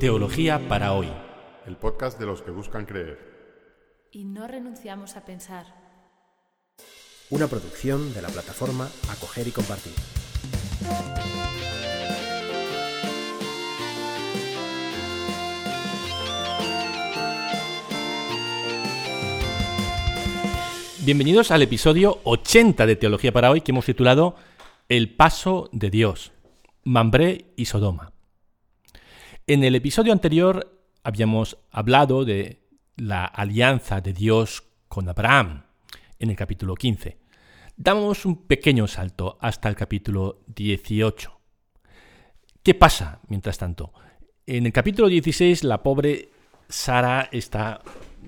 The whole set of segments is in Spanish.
Teología para hoy. El podcast de los que buscan creer. Y no renunciamos a pensar. Una producción de la plataforma Acoger y Compartir. Bienvenidos al episodio 80 de Teología para hoy que hemos titulado El paso de Dios, Mambré y Sodoma. En el episodio anterior habíamos hablado de la alianza de Dios con Abraham en el capítulo 15. Damos un pequeño salto hasta el capítulo 18. ¿Qué pasa mientras tanto? En el capítulo 16 la pobre Sara está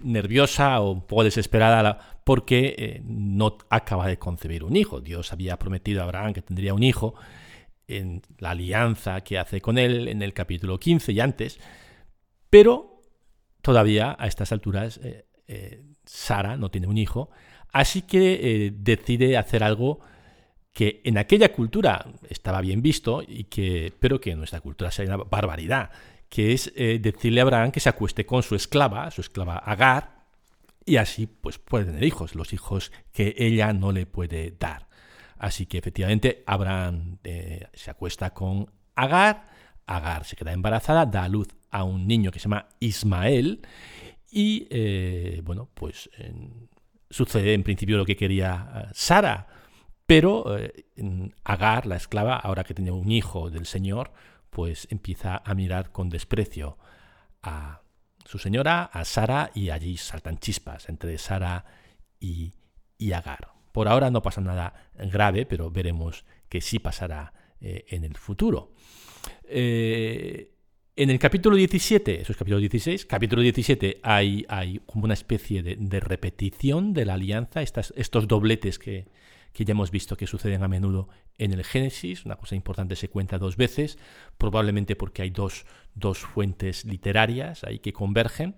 nerviosa o un poco desesperada porque eh, no acaba de concebir un hijo. Dios había prometido a Abraham que tendría un hijo en la alianza que hace con él en el capítulo 15 y antes, pero todavía a estas alturas eh, eh, Sara no tiene un hijo, así que decide hacer algo que en aquella cultura estaba bien visto, y que, pero que en nuestra cultura sería una barbaridad, que es decirle a Abraham que se acueste con su esclava, su esclava Agar, y así pues puede tener hijos, los hijos que ella no le puede dar. Así que efectivamente Abraham eh, se acuesta con Agar, Agar se queda embarazada, da a luz a un niño que se llama Ismael y eh, bueno, pues sucede en principio lo que quería eh, Sara, pero Agar, la esclava, ahora que tiene un hijo del Señor, pues empieza a mirar con desprecio a su señora, a Sara, y allí saltan chispas entre Sara y, Agar. Por ahora no pasa nada grave, pero veremos que sí pasará eh, en el futuro. Eh, en el capítulo 17, eso es capítulo 16, capítulo 17 hay, hay como una especie de, repetición de la alianza, estos dobletes que, que ya hemos visto que suceden a menudo en el Génesis, una cosa importante se cuenta dos veces, probablemente porque hay dos, fuentes literarias ahí que convergen.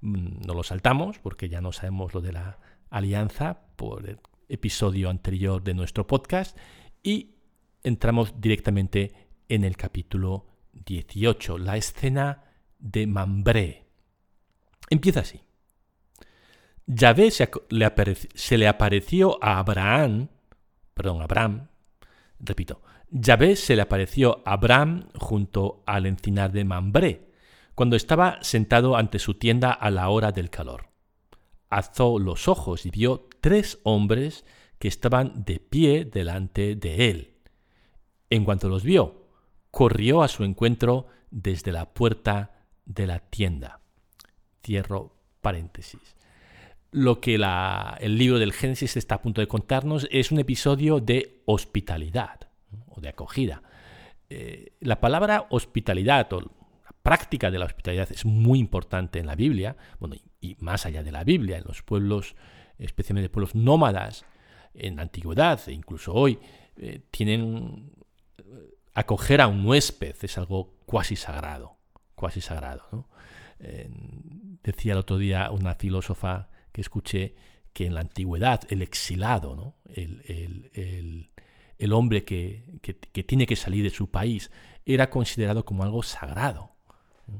Mm, no lo saltamos porque ya no sabemos lo de la alianza por episodio anterior de nuestro podcast y entramos directamente en el capítulo 18, la escena de Mambré. Empieza así. Yahvé se, le apareció a Abraham, perdón, Abraham, repito, Yahvé se le apareció a Abraham junto al encinar de Mambré, cuando estaba sentado ante su tienda a la hora del calor. Alzó los ojos y vio tres hombres que estaban de pie delante de él. En cuanto los vio, corrió a su encuentro desde la puerta de la tienda. Cierro paréntesis lo que el libro del Génesis está a punto de contarnos es un episodio de hospitalidad o de acogida. Eh, la palabra hospitalidad o la práctica de la hospitalidad es muy importante en la Biblia, bueno, y, más allá de la Biblia, en los pueblos, especialmente pueblos nómadas, en la antigüedad e incluso hoy, eh, tienen eh, acoger a un huésped es algo cuasi sagrado, sagrado. decía el otro día una filósofa que escuché que en la antigüedad el exilado, ¿no? el, hombre que, tiene que salir de su país, era considerado como algo sagrado.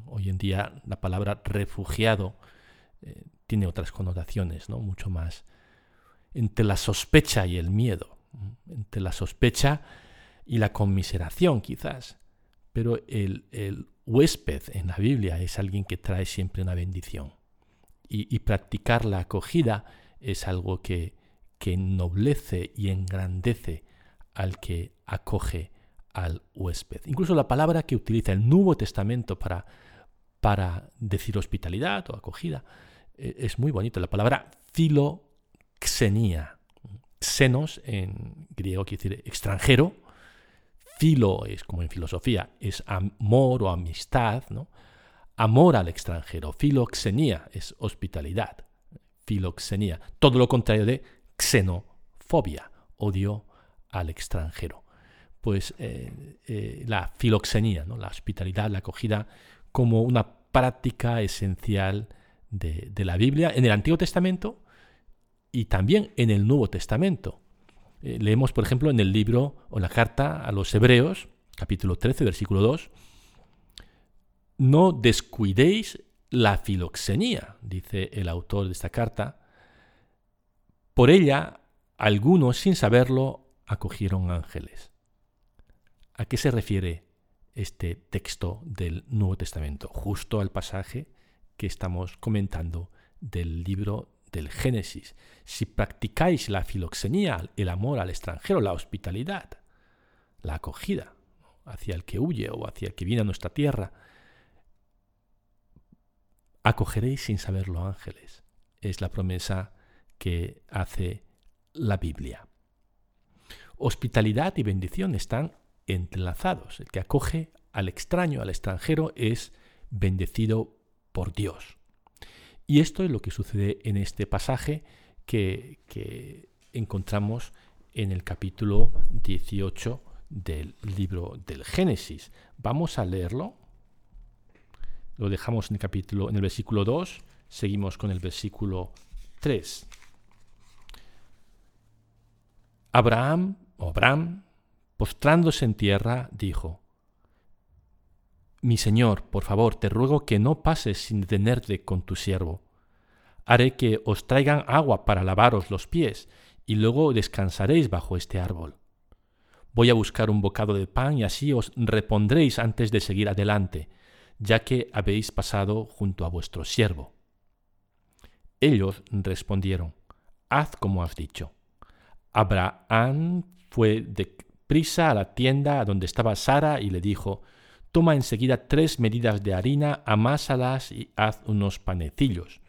Hoy en día la palabra refugiado eh, tiene otras connotaciones, ¿no? mucho más entre la sospecha y el miedo, entre la sospecha y la conmiseración quizás. Pero el, huésped en la Biblia es alguien que trae siempre una bendición y, practicar la acogida es algo que, que ennoblece y engrandece al que acoge al huésped. Incluso la palabra que utiliza el Nuevo Testamento para, para decir hospitalidad o acogida es muy bonito. La palabra filoxenía. Xenos en griego quiere decir extranjero. Filo es como en filosofía, es amor o amistad, ¿no? amor al extranjero. Filoxenía es hospitalidad. Filoxenía. Todo lo contrario de xenofobia, odio al extranjero. Pues eh, eh, la filoxenía, ¿no? la hospitalidad, la acogida, como una práctica esencial de, la Biblia en el Antiguo Testamento y también en el Nuevo Testamento. Eh, leemos, por ejemplo, en el libro o la carta a los Hebreos, capítulo 13, versículo 2, no descuidéis la filoxenía, dice el autor de esta carta. Por ella, algunos, sin saberlo, acogieron ángeles. ¿A qué se refiere este texto del Nuevo Testamento? Justo al pasaje que estamos comentando del libro del Génesis. Si practicáis la filoxenía, el amor al extranjero, la hospitalidad, la acogida hacia el que huye o hacia el que viene a nuestra tierra, acogeréis sin saberlo ángeles. Es la promesa que hace la Biblia. Hospitalidad y bendición están entrelazados. El que acoge al extraño, al extranjero, es bendecido por Dios. Y esto es lo que sucede en este pasaje que, encontramos en el capítulo 18 del libro del Génesis. Vamos a leerlo. Lo dejamos en el capítulo, en el versículo 2, seguimos con el versículo 3. Abraham, o Abraham, postrándose en tierra, dijo, Mi Señor, por favor, te ruego que no pases sin detenerte con tu siervo. Haré que os traigan agua para lavaros los pies, y luego descansaréis bajo este árbol. Voy a buscar un bocado de pan y así os repondréis antes de seguir adelante, ya que habéis pasado junto a vuestro siervo. Ellos respondieron, Haz como has dicho. Abraham fue de prisa a la tienda donde estaba Sara y le dijo, Toma enseguida tres medidas de harina, amásalas y haz unos panecillos.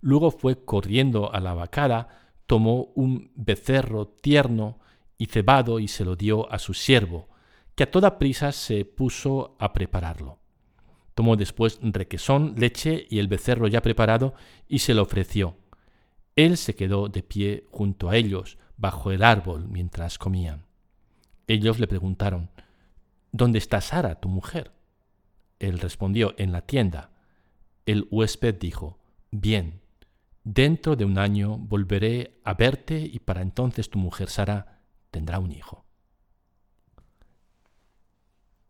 Luego fue corriendo a la vacada, tomó un becerro tierno y cebado y se lo dio a su siervo, que a toda prisa se puso a prepararlo. Tomó después requesón, leche y el becerro ya preparado y se lo ofreció. Él se quedó de pie junto a ellos, bajo el árbol, mientras comían. Ellos le preguntaron, ¿Dónde está Sara, tu mujer? Él respondió, en la tienda. El huésped dijo, Bien, dentro de un año volveré a verte y para entonces tu mujer Sara tendrá un hijo.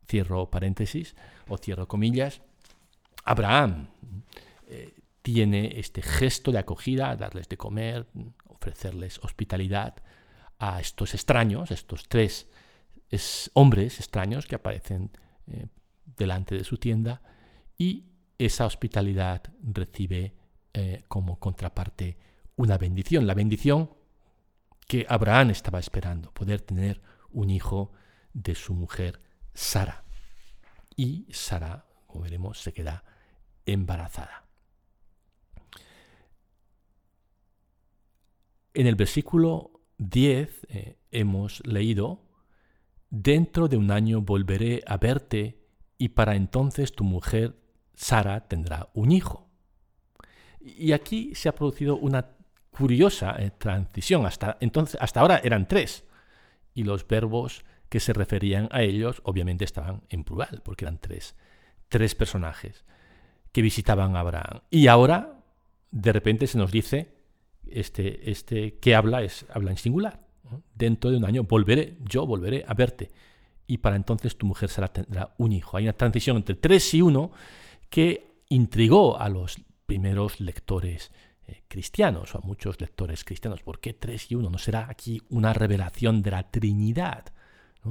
Cierro paréntesis o cierro comillas. Abraham eh, tiene este gesto de acogida, darles de comer, ofrecerles hospitalidad a estos extraños, estos tres hombres extraños que aparecen eh, delante de su tienda y esa hospitalidad recibe eh, como contraparte una bendición, la bendición que Abraham estaba esperando, poder tener un hijo de su mujer Sara. Y Sara, como veremos, se queda embarazada. En el versículo 10 eh, hemos leído, Dentro de un año volveré a verte y para entonces tu mujer Sara tendrá un hijo. Y aquí se ha producido una curiosa eh, transición. Hasta, entonces, hasta ahora eran tres. Y los verbos que se referían a ellos obviamente estaban en plural, porque eran tres, tres personajes que visitaban a Abraham. Y ahora, de repente se nos dice este, este que habla es habla en singular. Dentro de un año volveré, yo volveré a verte. Y para entonces tu mujer será, tendrá un hijo. Hay una transición entre tres y uno que intrigó a los primeros lectores eh, cristianos o a muchos lectores cristianos. ¿Por qué tres y uno? ¿No será aquí una revelación de la Trinidad?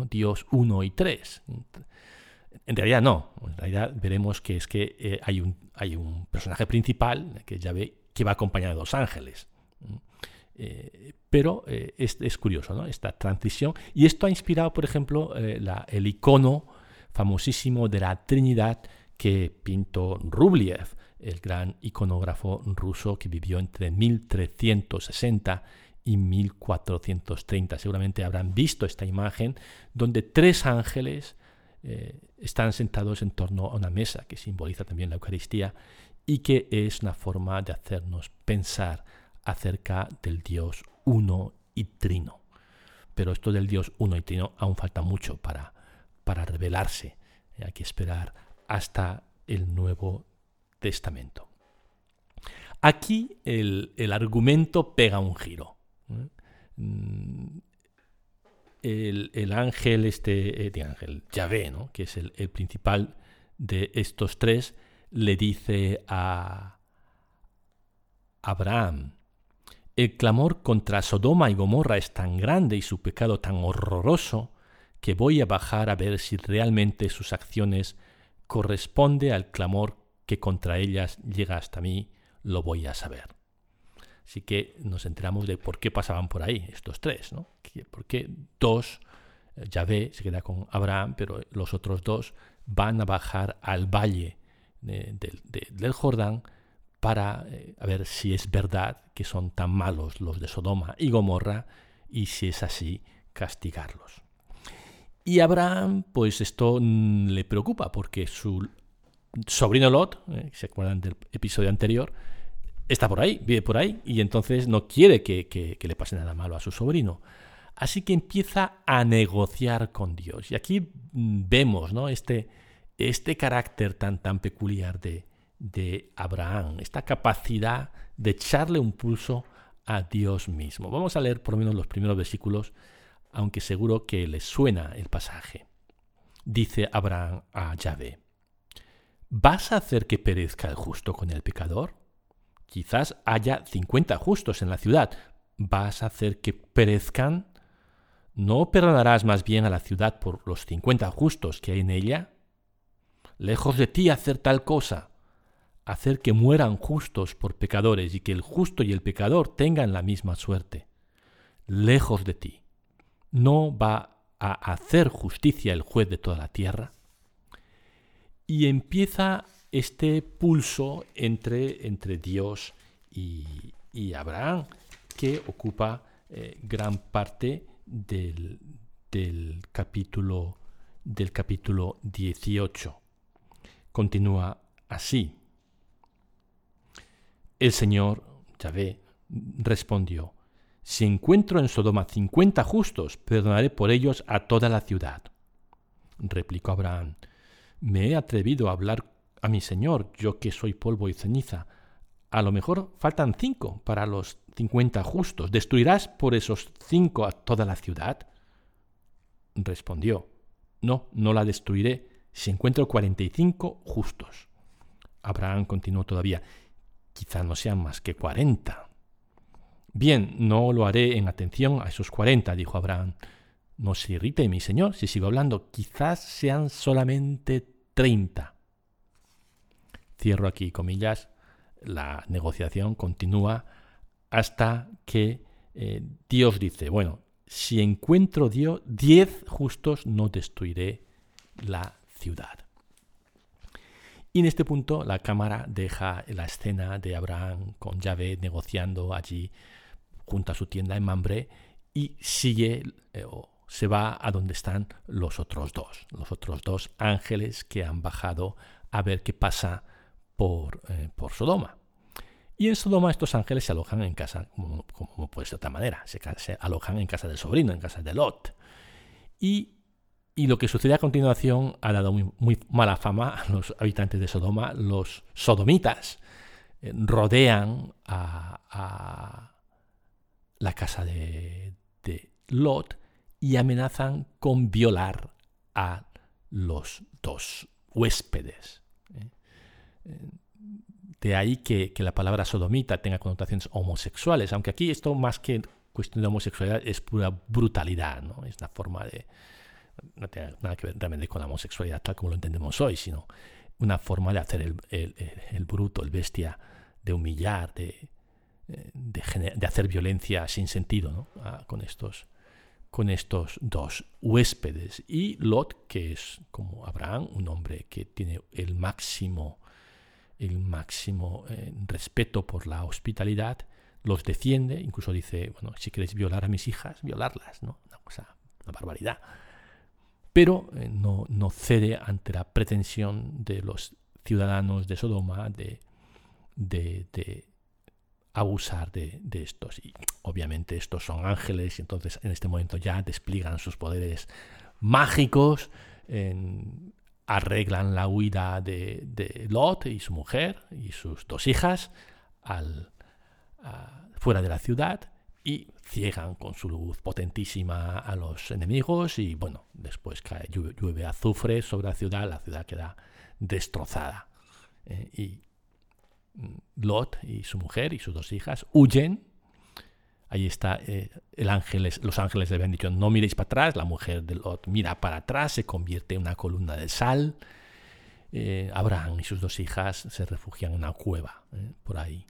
Dios uno y tres. En realidad no. En realidad veremos que es que eh, hay, un, hay un personaje principal que ya ve que va acompañado de dos ángeles. Eh, pero eh, es, curioso ¿no? esta transición. Y esto ha inspirado, por ejemplo, eh, el icono famosísimo de la Trinidad que pintó Rubliev, el gran iconógrafo ruso que vivió entre 1360 y 1430. Seguramente habrán visto esta imagen donde tres ángeles están sentados en torno a una mesa que simboliza también la Eucaristía y que es una forma de hacernos pensar acerca del Dios uno y trino. Pero esto del Dios uno y trino aún falta mucho para, para revelarse. Hay que esperar hasta el Nuevo Testamento. Aquí el, argumento pega un giro. ¿eh? Mm, el, ángel, este, eh, ángel Yahvé, ¿no? que es el, principal de estos tres le dice a Abraham, el clamor contra Sodoma y Gomorra es tan grande y su pecado tan horroroso que voy a bajar a ver si realmente sus acciones corresponde al clamor que contra ellas llega hasta mí, lo voy a saber. Así que nos enteramos de por qué pasaban por ahí estos tres, ¿no? Porque dos, eh, Yahvé se queda con Abraham, pero los otros dos van a bajar al valle del Jordán para eh, ver si es verdad que son tan malos los de Sodoma y Gomorra y si es así, castigarlos. Y Abraham, pues esto le preocupa porque su sobrino Lot, eh, se acuerdan del episodio anterior, está por ahí, vive por ahí y entonces no quiere que, que le pase nada malo a su sobrino. Así que empieza a negociar con Dios. Y aquí mm, vemos ¿no? este, este carácter tan, tan peculiar de, de Abraham, esta capacidad de echarle un pulso a Dios mismo. Vamos a leer por lo menos los primeros versículos, aunque seguro que les suena el pasaje. Dice Abraham a Yahvé, ¿vas a hacer que perezca el justo con el pecador? Quizás haya cincuenta justos en la ciudad. ¿Vas a hacer que perezcan? ¿No perdonarás más bien a la ciudad por los cincuenta justos que hay en ella? Lejos de ti hacer tal cosa hacer que mueran justos por pecadores y que el justo y el pecador tengan la misma suerte. Lejos de ti. ¿No va a hacer justicia el juez de toda la tierra? Y empieza este pulso entre, entre Dios y, Abraham, que ocupa eh, gran parte del, del, capítulo, del capítulo 18. Continúa así. El Señor, Yahvé, respondió, Si encuentro en Sodoma cincuenta justos, perdonaré por ellos a toda la ciudad. Replicó Abraham, Me he atrevido a hablar a mi Señor, yo que soy polvo y ceniza. A lo mejor faltan cinco para los cincuenta justos. ¿Destruirás por esos cinco a toda la ciudad? Respondió, No, no la destruiré si encuentro cuarenta y cinco justos. Abraham continuó todavía, quizá no sean más que cuarenta. Bien, no lo haré en atención a esos cuarenta, dijo Abraham. No se irrite, mi señor, si sigo hablando, quizás sean solamente treinta. Cierro aquí comillas, la negociación continúa hasta que eh, Dios dice, bueno, si encuentro Dios, diez justos, no destruiré la ciudad. Y en este punto la cámara deja la escena de Abraham con Yahvé negociando allí junto a su tienda en Mambré y sigue eh, o se va a donde están los otros dos, los otros dos ángeles que han bajado a ver qué pasa por, eh, por Sodoma. Y en Sodoma estos ángeles se alojan en casa, como, puede ser de otra manera, se, se, alojan en casa del sobrino, en casa de Lot. Y y lo que sucede a continuación ha dado muy, mala fama a los habitantes de Sodoma. Los sodomitas eh, rodean a, la casa de, Lot y amenazan con violar a los dos huéspedes. ¿eh? De ahí que, la palabra sodomita tenga connotaciones homosexuales, aunque aquí esto más que cuestión de homosexualidad es pura brutalidad, ¿no? es una forma de, no tiene nada que ver realmente con la homosexualidad tal como lo entendemos hoy, sino una forma de hacer el, bruto, el bestia, de humillar, de, de, hacer violencia sin sentido ah, con, estos, con estos dos huéspedes. Y Lot, que es como Abraham, un hombre que tiene el máximo, el máximo eh, respeto por la hospitalidad, los defiende, incluso dice, bueno, si queréis violar a mis hijas, violarlas, ¿no? Una cosa, una barbaridad pero eh, no, cede ante la pretensión de los ciudadanos de Sodoma de, abusar de, estos. Y obviamente estos son ángeles y entonces en este momento ya despliegan sus poderes mágicos, arreglan la huida de, Lot y su mujer y sus dos hijas fuera de la ciudad, y ciegan con su luz potentísima a los enemigos y bueno, después cae, llueve, azufre sobre la ciudad, la ciudad queda destrozada. Eh, y mm, Lot y su mujer y sus dos hijas huyen. Ahí está eh, los ángeles le habían dicho no miréis para atrás, la mujer de Lot mira para atrás, se convierte en una columna de sal. Eh, Abraham y sus dos hijas se refugian en una cueva por ahí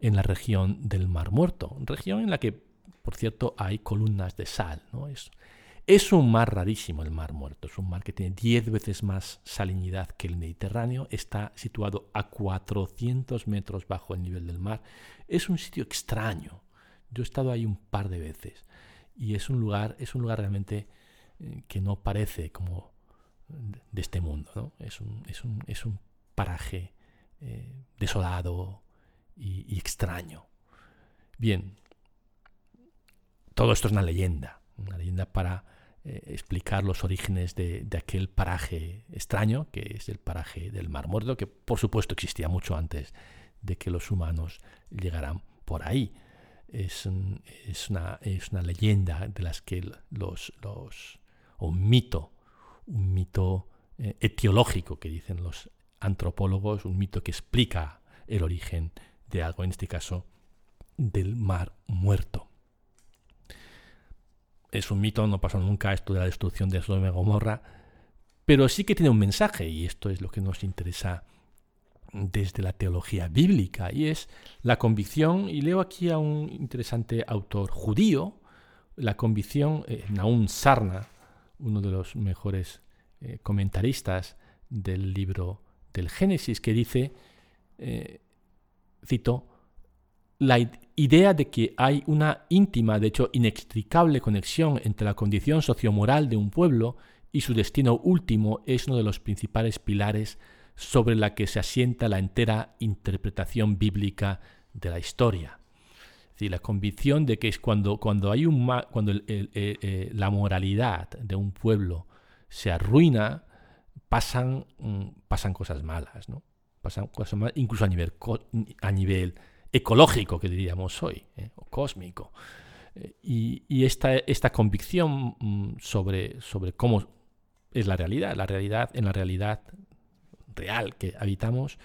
en la región del Mar Muerto, región en la que, por cierto, hay columnas de sal. ¿no? Es, es un mar rarísimo el Mar Muerto, es un mar que tiene 10 veces más salinidad que el Mediterráneo, está situado a 400 metros bajo el nivel del mar. Es un sitio extraño. Yo he estado ahí un par de veces y es un lugar, es un lugar realmente eh, que no parece como de este mundo. ¿no? Es, un, es, un, es, un, paraje eh, desolado, y, extraño. Bien, todo esto es una leyenda, una leyenda para eh, explicar los orígenes de, aquel paraje extraño, que es el paraje del Mar Muerto, que por supuesto existía mucho antes de que los humanos llegaran por ahí. Es, es, una, es una, leyenda de las que los, los un mito, un mito eh, etiológico que dicen los antropólogos, un mito que explica el origen de algo, en este caso del mar muerto. Es un mito, no pasó nunca esto de la destrucción de Sodoma y Gomorra, pero sí que tiene un mensaje, y esto es lo que nos interesa desde la teología bíblica, y es la convicción, y leo aquí a un interesante autor judío, la convicción, eh, Naum Sarna, uno de los mejores eh, comentaristas del libro del Génesis, que dice, eh, cito, la idea de que hay una íntima, de hecho inextricable conexión entre la condición sociomoral de un pueblo y su destino último es uno de los principales pilares sobre la que se asienta la entera interpretación bíblica de la historia. Es la convicción de que es cuando, cuando, hay un, cuando eh, la moralidad de un pueblo se arruina, pasan, mm, pasan cosas malas. ¿no? Incluso a nivel, a nivel ecológico, que diríamos hoy, ¿eh? o cósmico. Eh, y, esta, esta convicción mm, sobre, sobre cómo es la realidad, la realidad, en la realidad real que habitamos,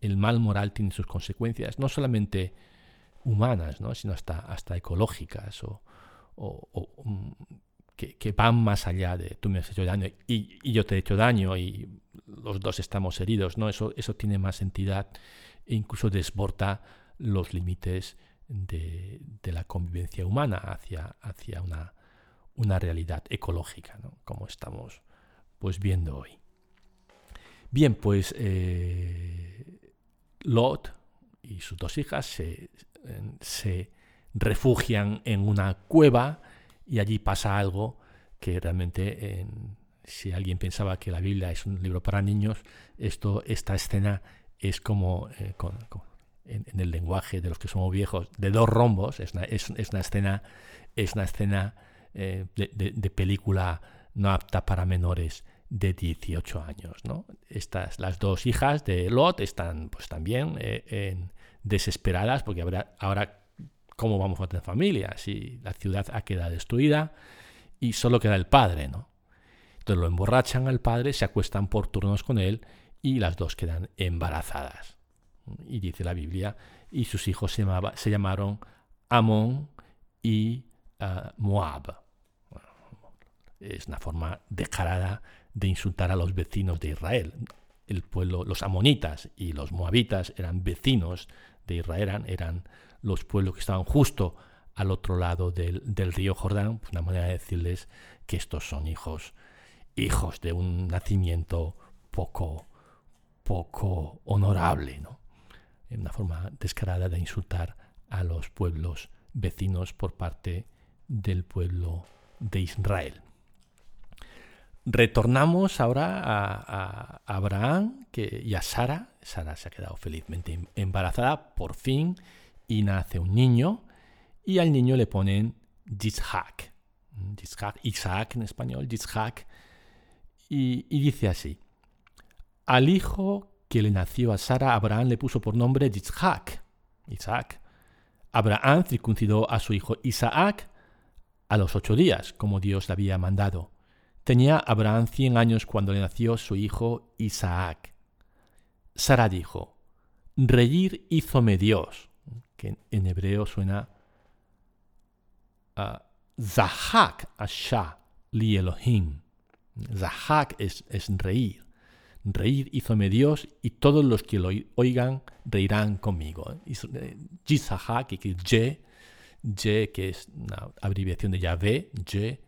el mal moral tiene sus consecuencias, no solamente humanas, ¿no? sino hasta, hasta ecológicas o, mm, que, van más allá de tú me has hecho daño y, yo te he hecho daño y los dos estamos heridos, ¿no? Eso, eso tiene más entidad e incluso desborda los límites de, la convivencia humana hacia, hacia una, una realidad ecológica, ¿no? Como estamos pues viendo hoy. Bien, pues eh, Lot y sus dos hijas se, se refugian en una cueva y allí pasa algo que realmente si alguien pensaba que la Biblia es un libro para niños, esto, esta escena es como eh, en, el lenguaje de los que somos viejos, de dos rombos, es una, es, una escena, es una escena eh, de, película no apta para menores de 18 años. ¿no? Estas, las dos hijas de Lot están pues también eh, desesperadas porque ahora, ahora cómo vamos a tener familia si la ciudad ha quedado destruida y solo queda el padre, ¿no? Entonces lo emborrachan al padre, se acuestan por turnos con él y las dos quedan embarazadas. Y dice la Biblia, y sus hijos se, se llamaron Amón y ah, Moab. es una forma descarada de insultar a los vecinos de Israel. El pueblo, los amonitas y los moabitas eran vecinos de Israel, eran, los pueblos que estaban justo al otro lado del, río Jordán, pues una manera de decirles que estos son hijos hijos de un nacimiento poco, poco honorable, ¿no? En una forma descarada de insultar a los pueblos vecinos por parte del pueblo de Israel. Retornamos ahora a, Abraham y a Sara. Sara se ha quedado felizmente embarazada por fin y nace un niño y al niño le ponen Yitzhak. Isaac en español, Yitzhak y, dice así, al hijo que le nació a Sara, Abraham le puso por nombre Yitzhak, Isaac. Abraham circuncidó a su hijo Isaac a los ocho días, como Dios le había mandado. Tenía Abraham cien años cuando le nació su hijo Isaac. Sara dijo, Reír hízome Dios, que en hebreo suena a Zahak Asha li Elohim. Zahak es, es reír. Reír hízome Dios y todos los que lo oigan reirán conmigo. Yisahak, que es Ye, Ye, que es una abreviación de Yahvé, Ye,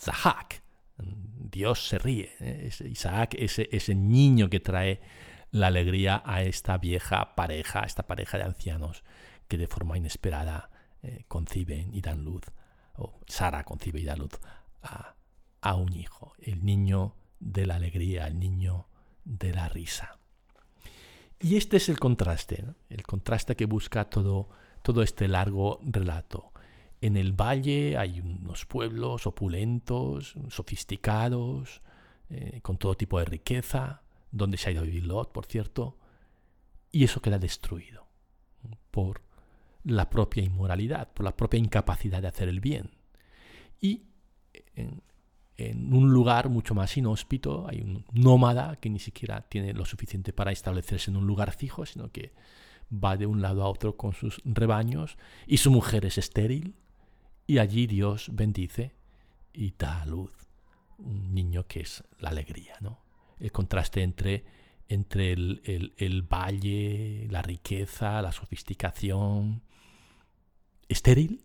Zahak. Dios se ríe. ¿eh? Isaac, ese, ese niño que trae la alegría a esta vieja pareja, a esta pareja de ancianos de forma inesperada eh, conciben y dan luz, o Sara concibe y da luz a, a un hijo, el niño de la alegría, el niño de la risa. Y este es el contraste, el contraste que busca todo, todo este largo relato. En el valle hay unos pueblos opulentos, sofisticados, eh, con todo tipo de riqueza, donde se ha ido a vivir Lot, por cierto, y eso queda destruido por la propia inmoralidad, por la propia incapacidad de hacer el bien. Y en, un lugar mucho más inhóspito, hay un nómada que ni siquiera tiene lo suficiente para establecerse en un lugar fijo, sino que va de un lado a otro con sus rebaños y su mujer es estéril y allí Dios bendice y da a luz un niño que es la alegría, ¿no? El contraste entre, entre el, valle, la riqueza, la sofisticación estéril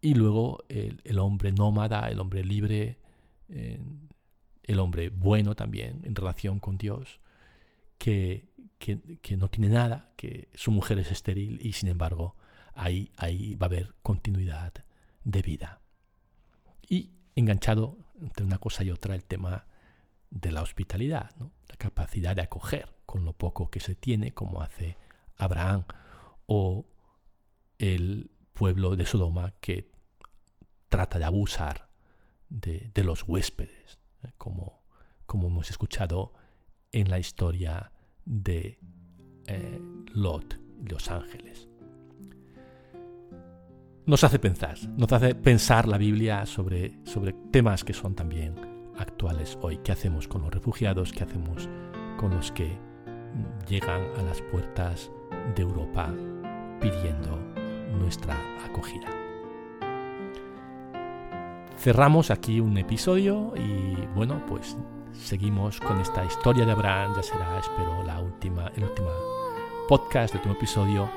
y luego el hombre nómada, el hombre libre, el hombre bueno también en relación con Dios, que, no tiene nada, que su mujer es estéril y sin embargo ahí, ahí va a haber continuidad de vida. Y enganchado entre una cosa y otra el tema de la hospitalidad, la capacidad de acoger con lo poco que se tiene, como hace Abraham o el pueblo de Sodoma que trata de abusar de, los huéspedes, ¿eh? como, como hemos escuchado en la historia de eh, Lot los ángeles. Nos hace pensar, nos hace pensar la Biblia sobre, sobre temas que son también actuales hoy. ¿Qué hacemos con los refugiados? ¿Qué hacemos con los que llegan a las puertas de Europa pidiendo nuestra acogida. Cerramos aquí un episodio y bueno, pues seguimos con esta historia de Abraham, ya será, espero, la última, el último podcast, el último episodio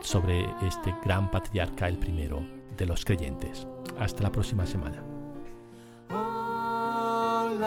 sobre este gran patriarca, el primero de los creyentes. Hasta la próxima semana. Hola,